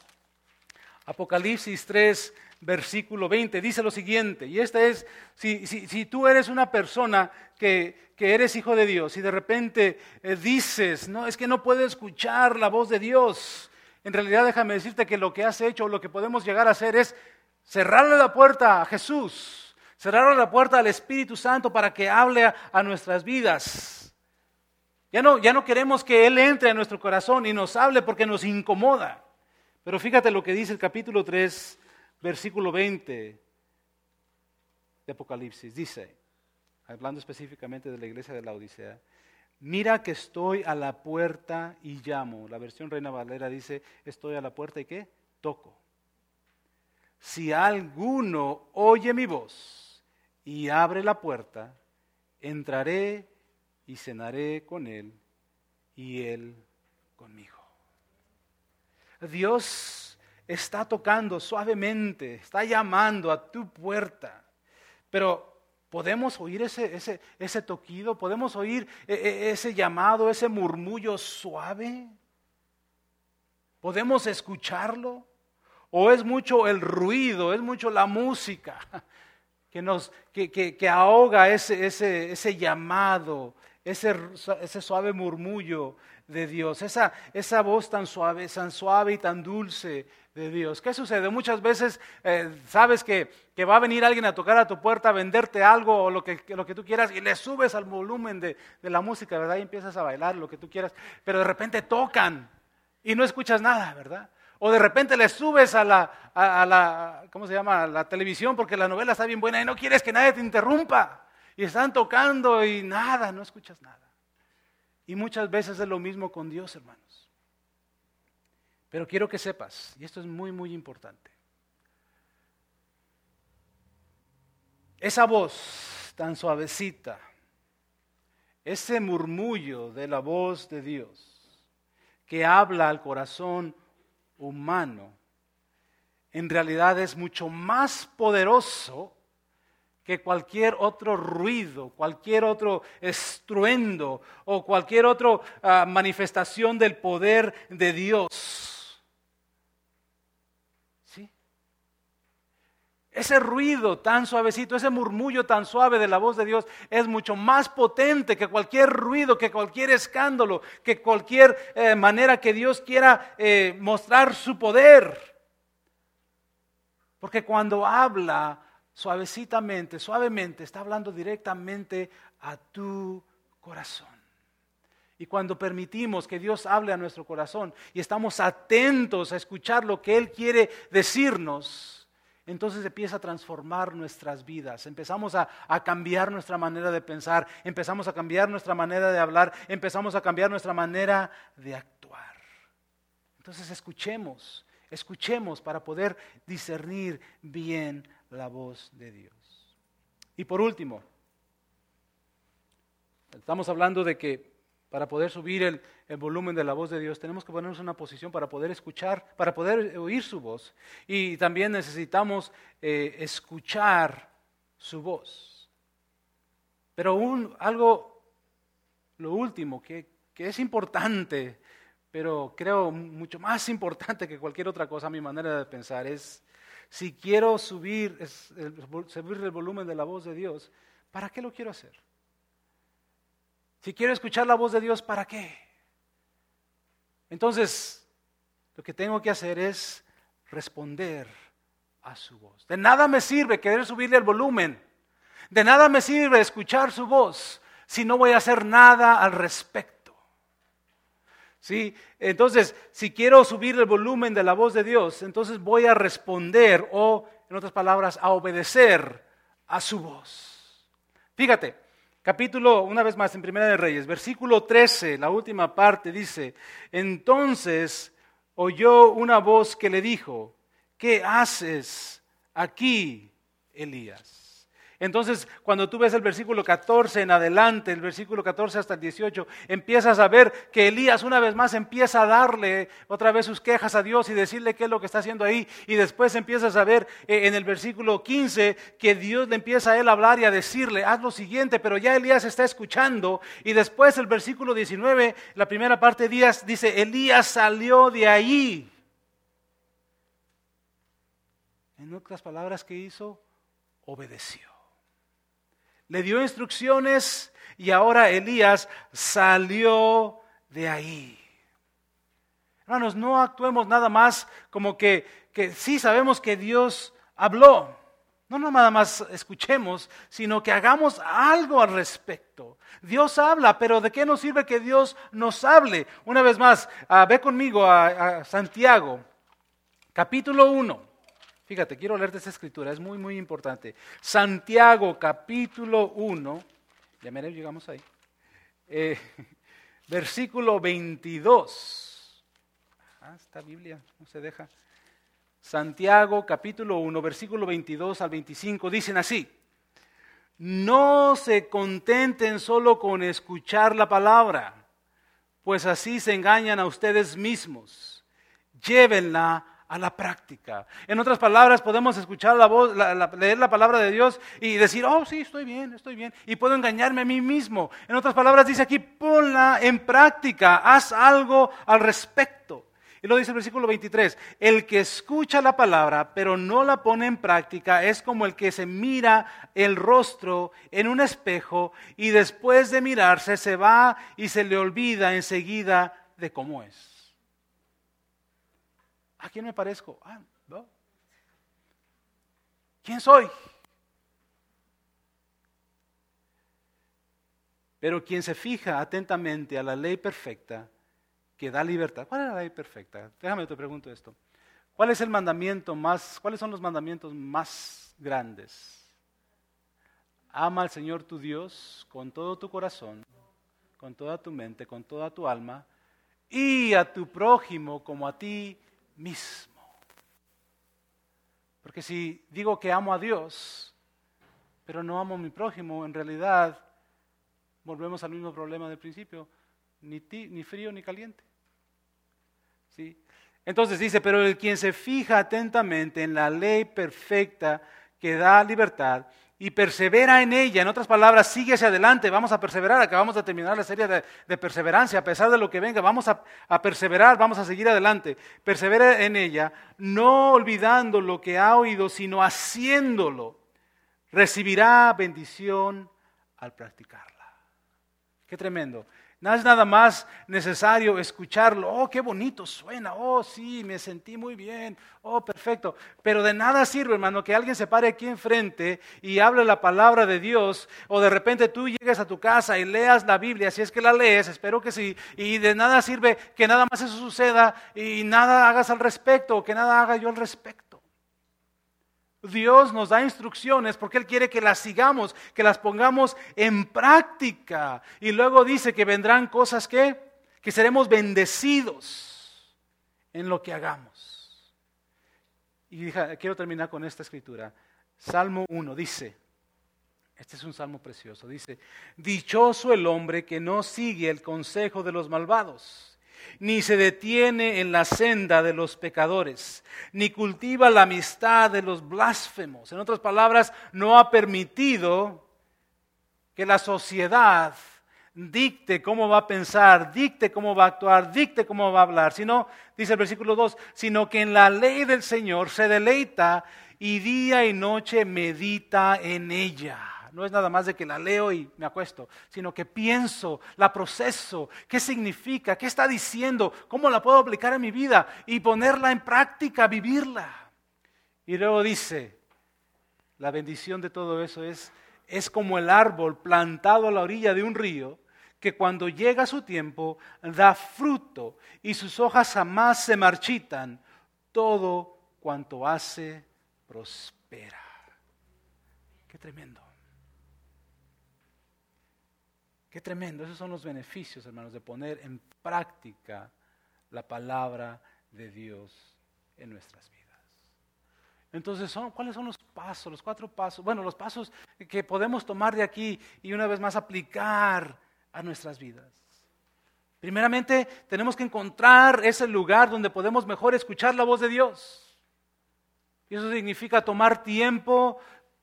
Apocalipsis 3, versículo 20, dice lo siguiente, y esta es, si, si, tú eres una persona que, que, eres hijo de Dios y de repente eh, dices, no, es que no puedo escuchar la voz de Dios, en realidad déjame decirte que lo que has hecho o lo que podemos llegar a hacer es cerrarle la puerta a Jesús, cerrarle la puerta al Espíritu Santo para que hable a, a nuestras vidas. Ya no, ya no queremos que Él entre a nuestro corazón y nos hable porque nos incomoda. Pero fíjate lo que dice el capítulo 3, versículo 20 de Apocalipsis. Dice, hablando específicamente de la iglesia de la Odisea, mira que estoy a la puerta y llamo. La versión Reina Valera dice, estoy a la puerta y qué? Toco. Si alguno oye mi voz y abre la puerta, entraré y cenaré con él y él conmigo. Dios está tocando suavemente, está llamando a tu puerta. Pero ¿podemos oír ese, ese, ese toquido? ¿Podemos oír e, e, ese llamado, ese murmullo suave? ¿Podemos escucharlo? ¿O es mucho el ruido, es mucho la música (laughs) que, nos, que, que, ahoga ese, ese, ese llamado, ese, ese suave murmullo de Dios, esa, esa voz tan suave, tan suave y tan dulce de Dios. ¿Qué sucede? Muchas veces eh, sabes que, que, va a venir alguien a tocar a tu puerta, a venderte algo o lo que, lo que tú quieras y le subes al volumen de, de, la música, ¿verdad? Y empiezas a bailar lo que tú quieras, pero de repente tocan y no escuchas nada, ¿verdad? O de repente le subes a la, a, la ¿cómo se llama? A la televisión porque la novela está bien buena y no quieres que nadie te interrumpa. Y están tocando y nada, no escuchas nada. Y muchas veces es lo mismo con Dios, hermanos. Pero quiero que sepas, y esto es muy, muy importante, esa voz tan suavecita, ese murmullo de la voz de Dios que habla al corazón humano, en realidad es mucho más poderoso que cualquier otro ruido, cualquier otro estruendo o cualquier otra ah, manifestación del poder de Dios. ¿Sí? Ese ruido tan suavecito, ese murmullo tan suave de la voz de Dios es mucho más potente que cualquier ruido, que cualquier escándalo, que cualquier eh, manera que Dios quiera eh, mostrar su poder. Porque cuando habla, suavecitamente, suavemente, está hablando directamente a tu corazón. Y cuando permitimos que Dios hable a nuestro corazón y estamos atentos a escuchar lo que Él quiere decirnos, entonces empieza a transformar nuestras vidas. Empezamos a, a, cambiar nuestra manera de pensar, empezamos a cambiar nuestra manera de hablar, empezamos a cambiar nuestra manera de actuar. Entonces escuchemos, escuchemos para poder discernir bien la voz de Dios. Y por último, estamos hablando de que para poder subir el, volumen de la voz de Dios, tenemos que ponernos en una posición para poder escuchar, para poder oír su voz. Y también necesitamos eh, escuchar su voz. Pero un, algo, lo último, que, que es importante, pero creo mucho más importante que cualquier otra cosa, a mi manera de pensar, es si quiero subir, el volumen de la voz de Dios, ¿para qué lo quiero hacer? Si quiero escuchar la voz de Dios, ¿para qué? Entonces, lo que tengo que hacer es responder a su voz. De nada me sirve querer subirle el volumen. De nada me sirve escuchar su voz si no voy a hacer nada al respecto. ¿Sí? Entonces, si quiero subir el volumen de la voz de Dios, entonces voy a responder o, en otras palabras, a obedecer a su voz. Fíjate, capítulo, una vez más, en Primera de Reyes, versículo 13, la última parte dice, entonces oyó una voz que le dijo, ¿qué haces aquí, Elías? Entonces, cuando tú ves el versículo 14 en adelante, el versículo 14 hasta el 18, empiezas a ver que Elías una vez más empieza a darle otra vez sus quejas a Dios y decirle qué es lo que está haciendo ahí. Y después empiezas a ver eh, en el versículo 15 que Dios le empieza a él a hablar y a decirle, haz lo siguiente, pero ya Elías está escuchando. Y después el versículo 19, la primera parte de Díaz dice, Elías salió de ahí. En otras palabras, ¿qué hizo? Obedeció le dio instrucciones y ahora Elías salió de ahí. Hermanos, no actuemos nada más como que, que sí sabemos que Dios habló. No, nada más escuchemos, sino que hagamos algo al respecto. Dios habla, pero ¿de qué nos sirve que Dios nos hable? Una vez más, ah, ve conmigo a, a Santiago, capítulo 1. Fíjate, quiero leerte esta escritura, es muy, muy importante. Santiago capítulo 1, ya me llegamos ahí, eh, (laughs) versículo 22. Ah, esta Biblia no se deja. Santiago capítulo 1, versículo 22 al 25, dicen así, no se contenten solo con escuchar la palabra, pues así se engañan a ustedes mismos. Llévenla a la práctica. En otras palabras, podemos escuchar la voz, leer la palabra de Dios y decir, oh, sí, estoy bien, estoy bien. Y puedo engañarme a mí mismo. En otras palabras, dice aquí, ponla en práctica, haz algo al respecto. Y lo dice el versículo 23, el que escucha la palabra pero no la pone en práctica es como el que se mira el rostro en un espejo y después de mirarse se va y se le olvida enseguida de cómo es. ¿A quién me parezco? Ah, no. ¿Quién soy? Pero quien se fija atentamente a la ley perfecta que da libertad. ¿Cuál es la ley perfecta? Déjame te pregunto esto. ¿Cuál es el mandamiento más, cuáles son los mandamientos más grandes? Ama al Señor tu Dios con todo tu corazón, con toda tu mente, con toda tu alma, y a tu prójimo como a ti mismo. Porque si digo que amo a Dios, pero no amo a mi prójimo, en realidad volvemos al mismo problema del principio, ni, ni frío ni caliente. ¿Sí? Entonces dice, pero el quien se fija atentamente en la ley perfecta que da libertad y persevera en ella. En otras palabras, sigue hacia adelante, vamos a perseverar, acabamos de terminar la serie de, perseverancia, a pesar de lo que venga, vamos a, a, perseverar, vamos a seguir adelante. Persevera en ella, no olvidando lo que ha oído, sino haciéndolo. Recibirá bendición al practicarla. Qué tremendo. No es nada más necesario escucharlo. Oh, qué bonito suena. Oh, sí, me sentí muy bien. Oh, perfecto. Pero de nada sirve, hermano, que alguien se pare aquí enfrente y hable la palabra de Dios. O de repente tú llegues a tu casa y leas la Biblia, si es que la lees, espero que sí. Y de nada sirve que nada más eso suceda y nada hagas al respecto o que nada haga yo al respecto. Dios nos da instrucciones porque Él quiere que las sigamos, que las pongamos en práctica. Y luego dice que vendrán cosas que, que seremos bendecidos en lo que hagamos. Y quiero terminar con esta escritura. Salmo 1 dice, Este es un salmo precioso. Dice, dichoso el hombre que no sigue el consejo de los malvados, ni se detiene en la senda de los pecadores, ni cultiva la amistad de los blasfemos. En otras palabras, no ha permitido que la sociedad dicte cómo va a pensar, dicte cómo va a actuar, dicte cómo va a hablar, sino, dice el versículo 2, sino que en la ley del Señor se deleita y día y noche medita en ella. No es nada más de que la leo y me acuesto, sino que pienso, la proceso, qué significa, qué está diciendo, cómo la puedo aplicar en mi vida y ponerla en práctica, vivirla. Y luego dice, la bendición de todo eso es, es como el árbol plantado a la orilla de un río que cuando llega su tiempo da fruto y sus hojas jamás se marchitan, todo cuanto hace prospera. Qué tremendo. Qué tremendo. Esos son los beneficios, hermanos, de poner en práctica la palabra de Dios en nuestras vidas. Entonces, ¿cuáles son los pasos, los cuatro pasos? Bueno, los pasos que podemos tomar de aquí y una vez más aplicar a nuestras vidas. Primeramente, tenemos que encontrar ese lugar donde podemos mejor escuchar la voz de Dios. Y eso significa tomar tiempo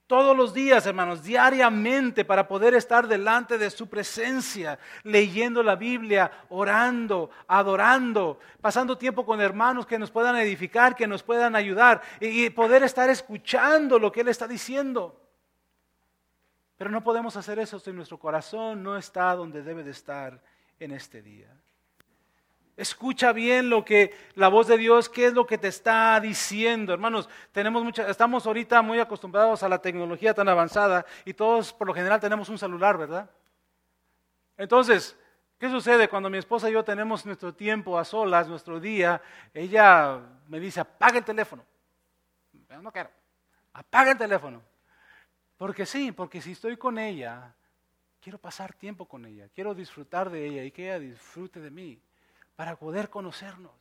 todos los días, hermanos, diariamente para poder estar delante de su presencia, leyendo la Biblia, orando, adorando, pasando tiempo con hermanos que nos puedan edificar, que nos puedan ayudar y poder estar escuchando lo que Él está diciendo. Pero no podemos hacer eso si nuestro corazón no está donde debe de estar en este día. Escucha bien lo que la voz de Dios, qué es lo que te está diciendo. Hermanos, tenemos mucha, estamos ahorita muy acostumbrados a la tecnología tan avanzada y todos por lo general tenemos un celular, ¿verdad? Entonces, ¿qué sucede cuando mi esposa y yo tenemos nuestro tiempo a solas, nuestro día? Ella me dice, apaga el teléfono. no quiero. Apaga el teléfono. Porque sí, porque si estoy con ella, quiero pasar tiempo con ella, quiero disfrutar de ella y que ella disfrute de mí para poder conocernos.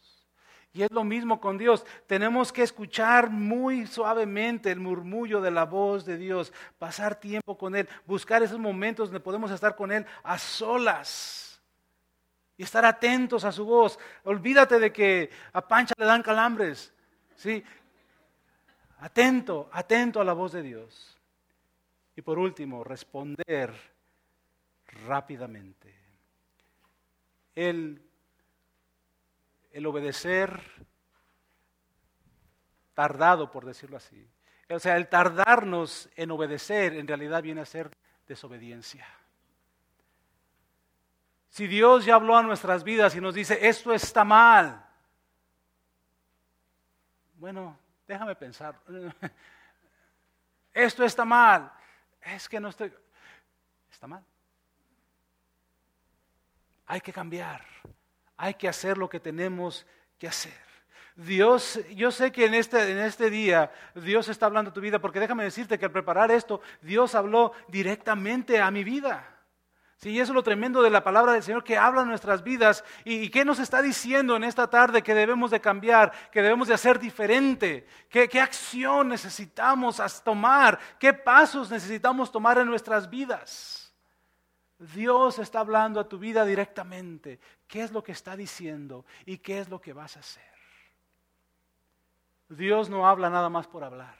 Y es lo mismo con Dios. Tenemos que escuchar muy suavemente el murmullo de la voz de Dios, pasar tiempo con Él, buscar esos momentos donde podemos estar con Él a solas y estar atentos a su voz. Olvídate de que a Pancha le dan calambres. ¿sí? Atento, atento a la voz de Dios. Y por último, responder rápidamente. El el obedecer tardado, por decirlo así. O sea, el tardarnos en obedecer en realidad viene a ser desobediencia. Si Dios ya habló a nuestras vidas y nos dice, esto está mal, bueno, déjame pensar, (laughs) esto está mal, es que no estoy, está mal. Hay que cambiar hay que hacer lo que tenemos que hacer. Dios, yo sé que en este, en este día Dios está hablando a tu vida, porque déjame decirte que al preparar esto, Dios habló directamente a mi vida. Sí, y eso es lo tremendo de la palabra del Señor que habla en nuestras vidas. ¿Y, qué nos está diciendo en esta tarde que debemos de cambiar, que debemos de hacer diferente? ¿Qué, qué acción necesitamos tomar? ¿Qué pasos necesitamos tomar en nuestras vidas? Dios está hablando a tu vida directamente. ¿Qué es lo que está diciendo y qué es lo que vas a hacer? Dios no habla nada más por hablar,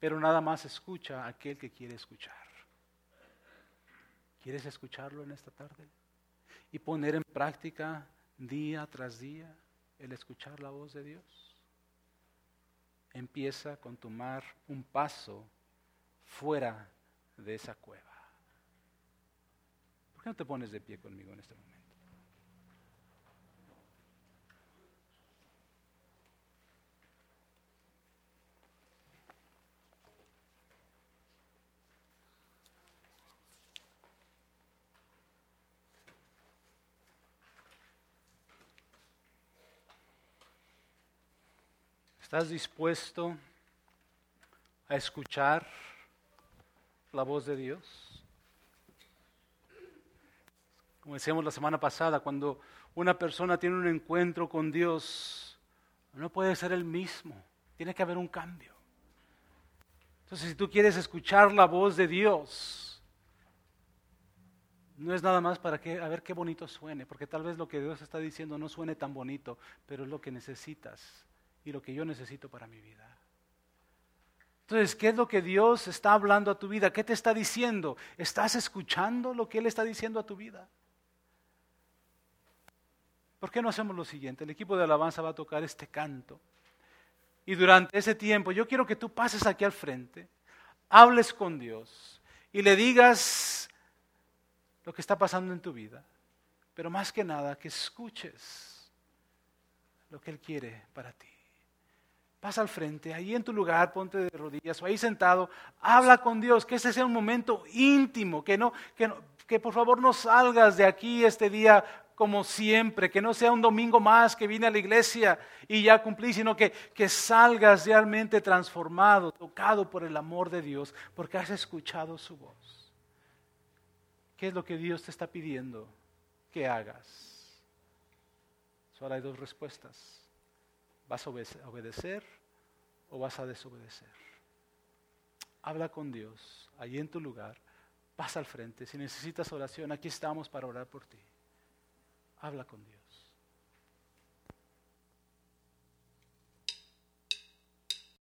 pero nada más escucha a aquel que quiere escuchar. ¿Quieres escucharlo en esta tarde? Y poner en práctica día tras día el escuchar la voz de Dios. Empieza con tomar un paso fuera de esa cueva no te pones de pie conmigo en este momento? ¿Estás dispuesto a escuchar la voz de Dios? Como decíamos la semana pasada, cuando una persona tiene un encuentro con Dios, no puede ser el mismo, tiene que haber un cambio. Entonces, si tú quieres escuchar la voz de Dios, no es nada más para que, a ver qué bonito suene, porque tal vez lo que Dios está diciendo no suene tan bonito, pero es lo que necesitas y lo que yo necesito para mi vida. Entonces, ¿qué es lo que Dios está hablando a tu vida? ¿Qué te está diciendo? ¿Estás escuchando lo que Él está diciendo a tu vida? ¿Por qué no hacemos lo siguiente? El equipo de alabanza va a tocar este canto. Y durante ese tiempo yo quiero que tú pases aquí al frente, hables con Dios y le digas lo que está pasando en tu vida. Pero más que nada, que escuches lo que Él quiere para ti. Pasa al frente, ahí en tu lugar, ponte de rodillas o ahí sentado, habla con Dios, que ese sea un momento íntimo, que no, que, no, que por favor no salgas de aquí este día como siempre, que no sea un domingo más que vine a la iglesia y ya cumplí, sino que, que salgas realmente transformado, tocado por el amor de Dios, porque has escuchado su voz. ¿Qué es lo que Dios te está pidiendo que hagas? Solo hay dos respuestas. ¿Vas a obedecer o vas a desobedecer? Habla con Dios, allí en tu lugar, pasa al frente. Si necesitas oración, aquí estamos para orar por ti. Habla con Dios.